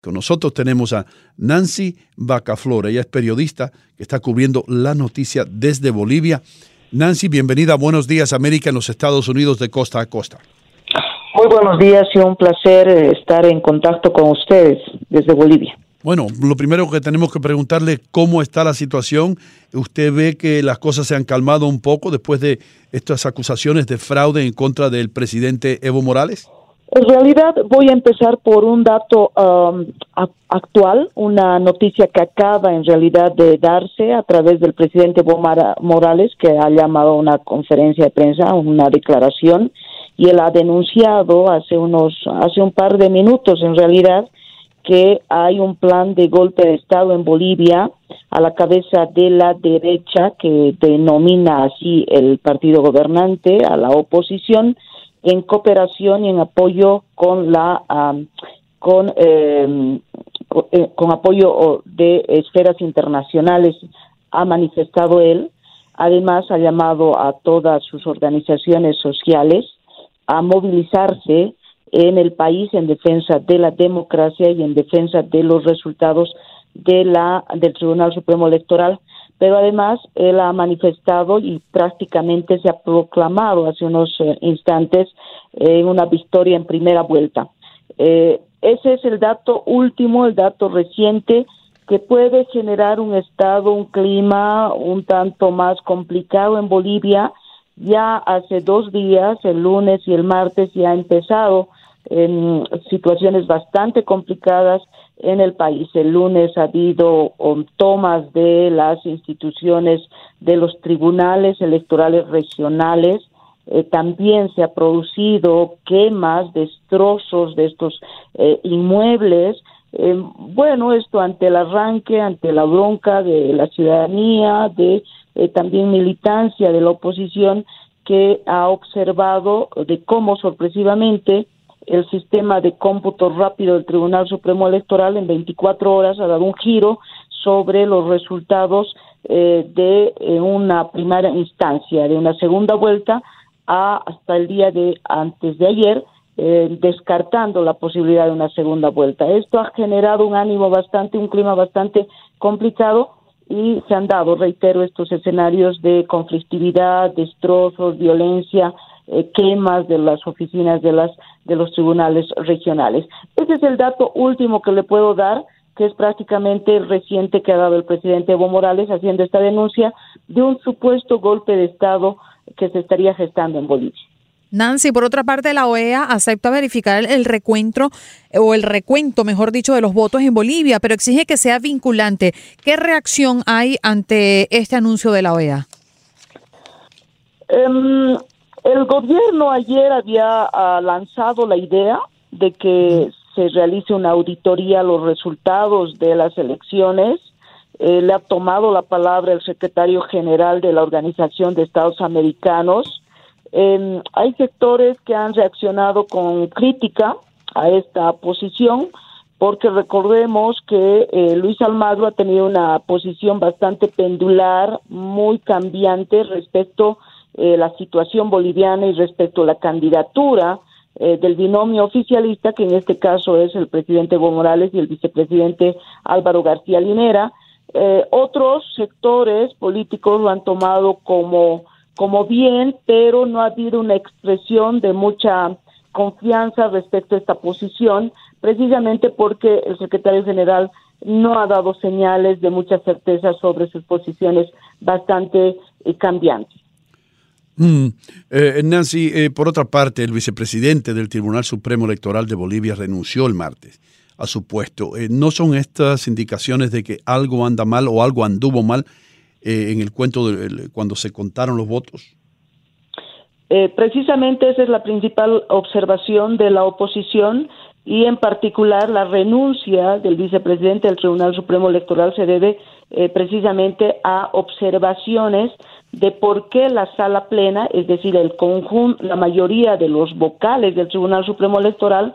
Con nosotros tenemos a Nancy Bacaflor, ella es periodista que está cubriendo la noticia desde Bolivia. Nancy, bienvenida a Buenos Días América en los Estados Unidos de costa a costa. Muy buenos días y un placer eh, estar en contacto con ustedes desde Bolivia. Bueno, lo primero que tenemos que preguntarle cómo está la situación. ¿Usted ve que las cosas se han calmado un poco después de estas acusaciones de fraude en contra del presidente Evo Morales? En realidad voy a empezar por un dato um, actual, una noticia que acaba en realidad de darse a través del presidente Evo Morales, que ha llamado a una conferencia de prensa, una declaración, y él ha denunciado hace unos, hace un par de minutos en realidad, que hay un plan de golpe de Estado en Bolivia a la cabeza de la derecha que denomina así el partido gobernante a la oposición en cooperación y en apoyo con la con con, eh, con apoyo de esferas internacionales ha manifestado él. Además ha llamado a todas sus organizaciones sociales a movilizarse en el país en defensa de la democracia y en defensa de los resultados de la del Tribunal Supremo Electoral pero además él ha manifestado y prácticamente se ha proclamado hace unos eh, instantes eh, una victoria en primera vuelta. Eh, ese es el dato último, el dato reciente que puede generar un estado, un clima un tanto más complicado en Bolivia. Ya hace dos días, el lunes y el martes, ya ha empezado en situaciones bastante complicadas en el país. El lunes ha habido tomas de las instituciones de los tribunales electorales regionales. Eh, también se ha producido quemas, destrozos de estos eh, inmuebles. Eh, bueno, esto ante el arranque, ante la bronca de la ciudadanía, de también militancia de la oposición que ha observado de cómo sorpresivamente el sistema de cómputo rápido del Tribunal Supremo Electoral en 24 horas ha dado un giro sobre los resultados eh, de eh, una primera instancia, de una segunda vuelta a hasta el día de antes de ayer, eh, descartando la posibilidad de una segunda vuelta. Esto ha generado un ánimo bastante, un clima bastante complicado y se han dado, reitero, estos escenarios de conflictividad, destrozos, violencia, eh, quemas de las oficinas de las de los tribunales regionales. Ese es el dato último que le puedo dar, que es prácticamente el reciente que ha dado el presidente Evo Morales haciendo esta denuncia de un supuesto golpe de Estado que se estaría gestando en Bolivia. Nancy, por otra parte, la OEA acepta verificar el recuento o el recuento, mejor dicho, de los votos en Bolivia, pero exige que sea vinculante. ¿Qué reacción hay ante este anuncio de la OEA? Em, el gobierno ayer había ah, lanzado la idea de que se realice una auditoría a los resultados de las elecciones. Eh, le ha tomado la palabra el secretario general de la Organización de Estados Americanos. Em, hay sectores que han reaccionado con crítica a esta posición porque recordemos que eh, Luis Almagro ha tenido una posición bastante pendular, muy cambiante respecto eh, la situación boliviana y respecto a la candidatura eh, del binomio oficialista, que en este caso es el presidente Evo Morales y el vicepresidente Álvaro García Linera. Eh, otros sectores políticos lo han tomado como, como bien, pero no ha habido una expresión de mucha confianza respecto a esta posición, precisamente porque el secretario general no ha dado señales de mucha certeza sobre sus posiciones bastante cambiantes. Mm. Eh, Nancy, eh, por otra parte, el vicepresidente del Tribunal Supremo Electoral de Bolivia renunció el martes a su puesto. Eh, ¿No son estas indicaciones de que algo anda mal o algo anduvo mal en el cuento de, cuando se contaron los votos? precisamente esa es la principal observación de la oposición y en particular la renuncia del vicepresidente del Tribunal Supremo Electoral se debe precisamente a observaciones de por qué la sala plena, es decir, el conjunto, la mayoría de los vocales del Tribunal Supremo Electoral,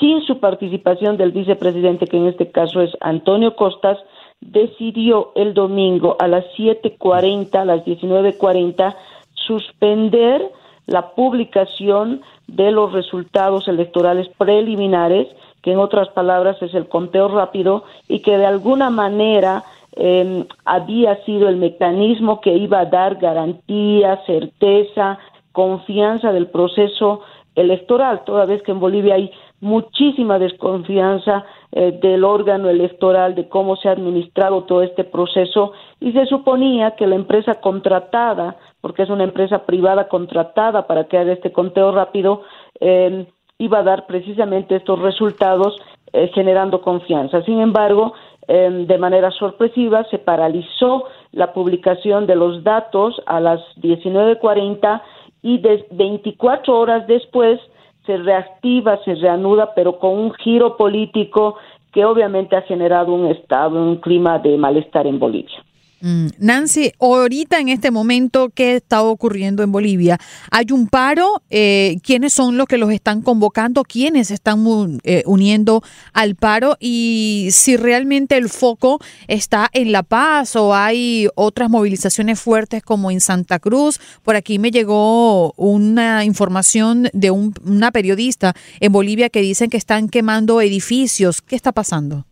sin su participación del vicepresidente, que en este caso es Antonio Costas, decidió el domingo a las 7.40, a las 19.40, suspender la publicación de los resultados electorales preliminares, que en otras palabras es el conteo rápido, y que de alguna manera eh, había sido el mecanismo que iba a dar garantía, certeza, confianza del proceso electoral, toda vez que en Bolivia hay muchísima desconfianza eh, del órgano electoral, de cómo se ha administrado todo este proceso, y se suponía que la empresa contratada, porque es una empresa privada contratada para que este conteo rápido, eh, iba a dar precisamente estos resultados eh, generando confianza. Sin embargo, Em, de manera sorpresiva se paralizó la publicación de los datos a las 19.40 y de 24 horas después se reactiva, se reanuda, pero con un giro político que obviamente ha generado un estado, un clima de malestar en Bolivia. Mm, Nancy, ahorita en este momento, ¿qué está ocurriendo en Bolivia? ¿Hay un paro? Eh, ¿Quiénes son los que los están convocando? ¿Quiénes están eh, uniendo al paro? Y si realmente el foco está en La Paz o hay otras movilizaciones fuertes como en Santa Cruz. Por aquí me llegó una información de una periodista en Bolivia que dicen que están quemando edificios. ¿Qué está pasando?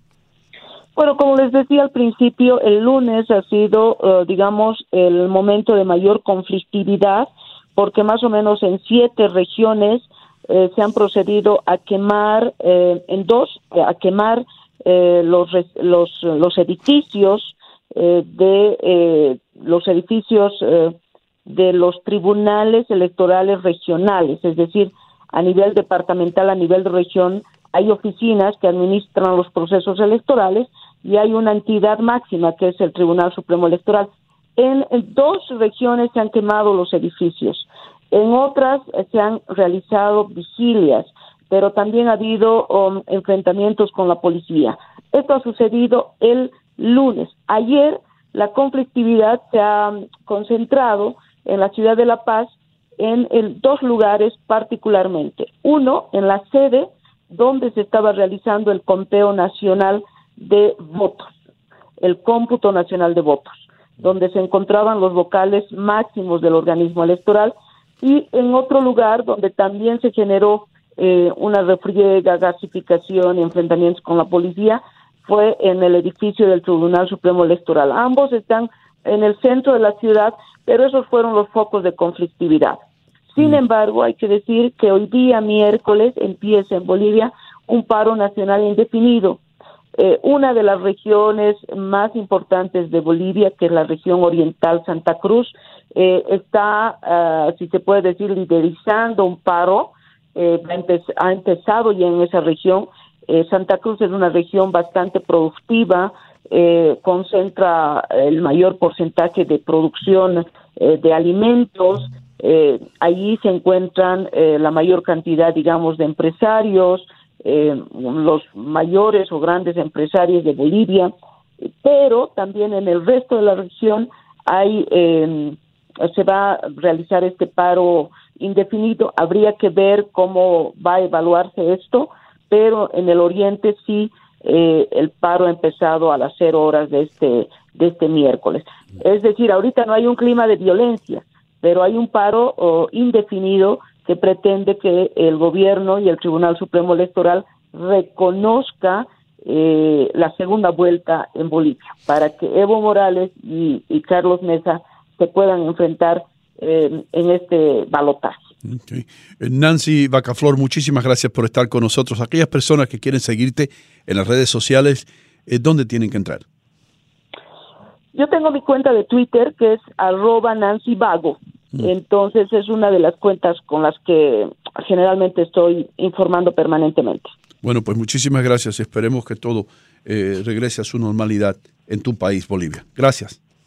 Bueno, como les decía al principio, el lunes ha sido, eh, digamos, el momento de mayor conflictividad, porque más o menos en siete regiones eh, se han procedido a quemar, eh, en dos, a quemar los, los, los edificios de los edificios de los tribunales electorales regionales, es decir, a nivel departamental, a nivel de región, hay oficinas que administran los procesos electorales y hay una entidad máxima que es el Tribunal Supremo Electoral. En, dos regiones se han quemado los edificios, en otras eh, se han realizado vigilias, pero también ha habido um, enfrentamientos con la policía. Esto ha sucedido el lunes. Ayer la conflictividad se ha um, concentrado en la ciudad de La Paz en dos lugares particularmente. Uno, en la sede donde se estaba realizando el conteo nacional de votos, el cómputo nacional de votos, donde se encontraban los vocales máximos del organismo electoral y en otro lugar donde también se generó eh, una refriega, gasificación y enfrentamientos con la policía fue en el edificio del Tribunal Supremo Electoral. Ambos están en el centro de la ciudad, pero esos fueron los focos de conflictividad. Sin mm. embargo, hay que decir que hoy día, miércoles, empieza en Bolivia un paro nacional indefinido eh, una de las regiones más importantes de Bolivia, que es la región oriental Santa Cruz, eh, está, ah, si se puede decir, liderizando un paro, eh, ha empezado ya en esa región. Santa Cruz es una región bastante productiva, concentra el mayor porcentaje de producción de alimentos, allí se encuentran la mayor cantidad, digamos, de empresarios, eh, los mayores o grandes empresarios de Bolivia, pero también en el resto de la región hay eh, se va a realizar este paro indefinido. Habría que ver cómo va a evaluarse esto, pero en el oriente sí eh, el paro ha empezado a las cero horas de este de este miércoles. Es decir, ahorita no hay un clima de violencia, pero hay un paro oh, indefinido que pretende que el gobierno y el Tribunal Supremo Electoral reconozca eh, la segunda vuelta en Bolivia para que Evo Morales y, Carlos Mesa se puedan enfrentar eh, en este balotaje. Eh, Nancy Bacaflor, muchísimas gracias por estar con nosotros. Aquellas personas que quieren seguirte en las redes sociales, ¿dónde tienen que entrar? Yo tengo mi cuenta de Twitter que es arroba Nancy Vago. Mm. Entonces es una de las cuentas con las que generalmente estoy informando permanentemente. Bueno, pues muchísimas gracias. Esperemos que todo eh, regrese a su normalidad en tu país, Bolivia. Gracias.